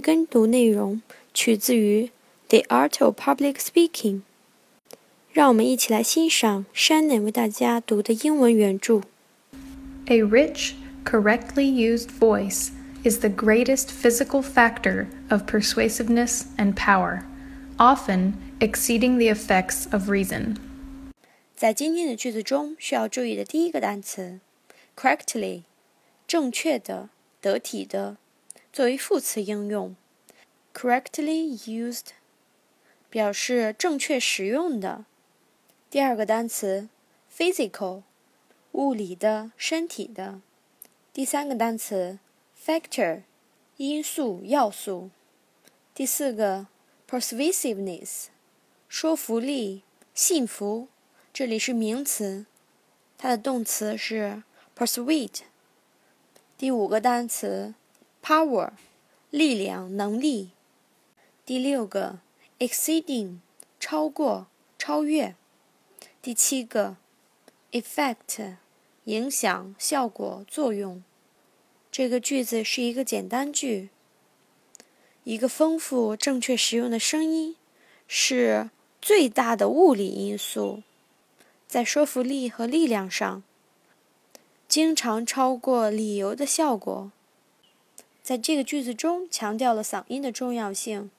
跟读内容取自于《The Art of Public Speaking》。让我们一起来欣赏 Shannon 为大家读的英文原着。A rich, correctly used voice is the greatest physical factor of persuasiveness and power, often exceeding the effects of reason. 在今天的句子中，需要注意的第一个单词，correctly，正确的、得体的， 作为副词应用，correctly used，表示正确使用的。第二个单词，physical，物理的、身体的。第三个单词，factor，因素、要素。第四个，persuasiveness，说服力、信服。这里是名词，它的动词是 persuade。第五个单词，power，力量、能力。第六个，exceeding，超过、超越。第七个，effect，影响、效果、作用。这个句子是一个简单句。一个丰富、正确使用的声音是最大的物理因素，在说服力和力量上，经常超过理由的效果。在这个句子中强调了嗓音的重要性。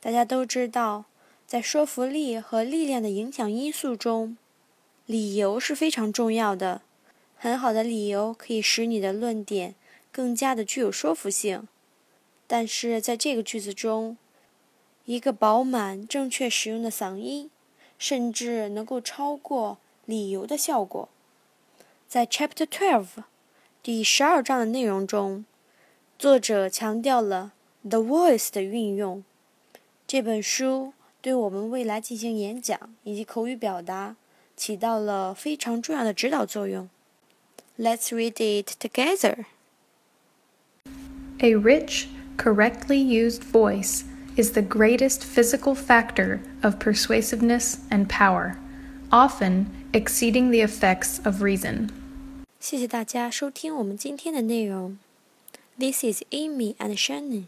大家都知道。在说服力和力量的影响因素中，理由是非常重要的。很好的理由可以使你的论点更加的具有说服性。但是在这个句子中，一个饱满、正确使用的嗓音，甚至能够超过理由的效果。在 Chapter Twelve 第十二章的内容中，作者强调了 the voice 的运用。这本书。对我们未来进行演讲以及口语表达起到了非常重要的指导作用。Let's read it together. A rich, correctly used voice is the greatest physical factor of persuasiveness and power, often exceeding the effects of reason. 谢谢大家收听我们今天的内容。 This is Amy and Shannon.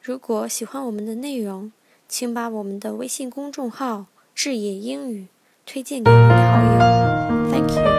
如果喜欢我们的内容，请把我们的微信公众号“智野英语”推荐给你的好友。Thank you.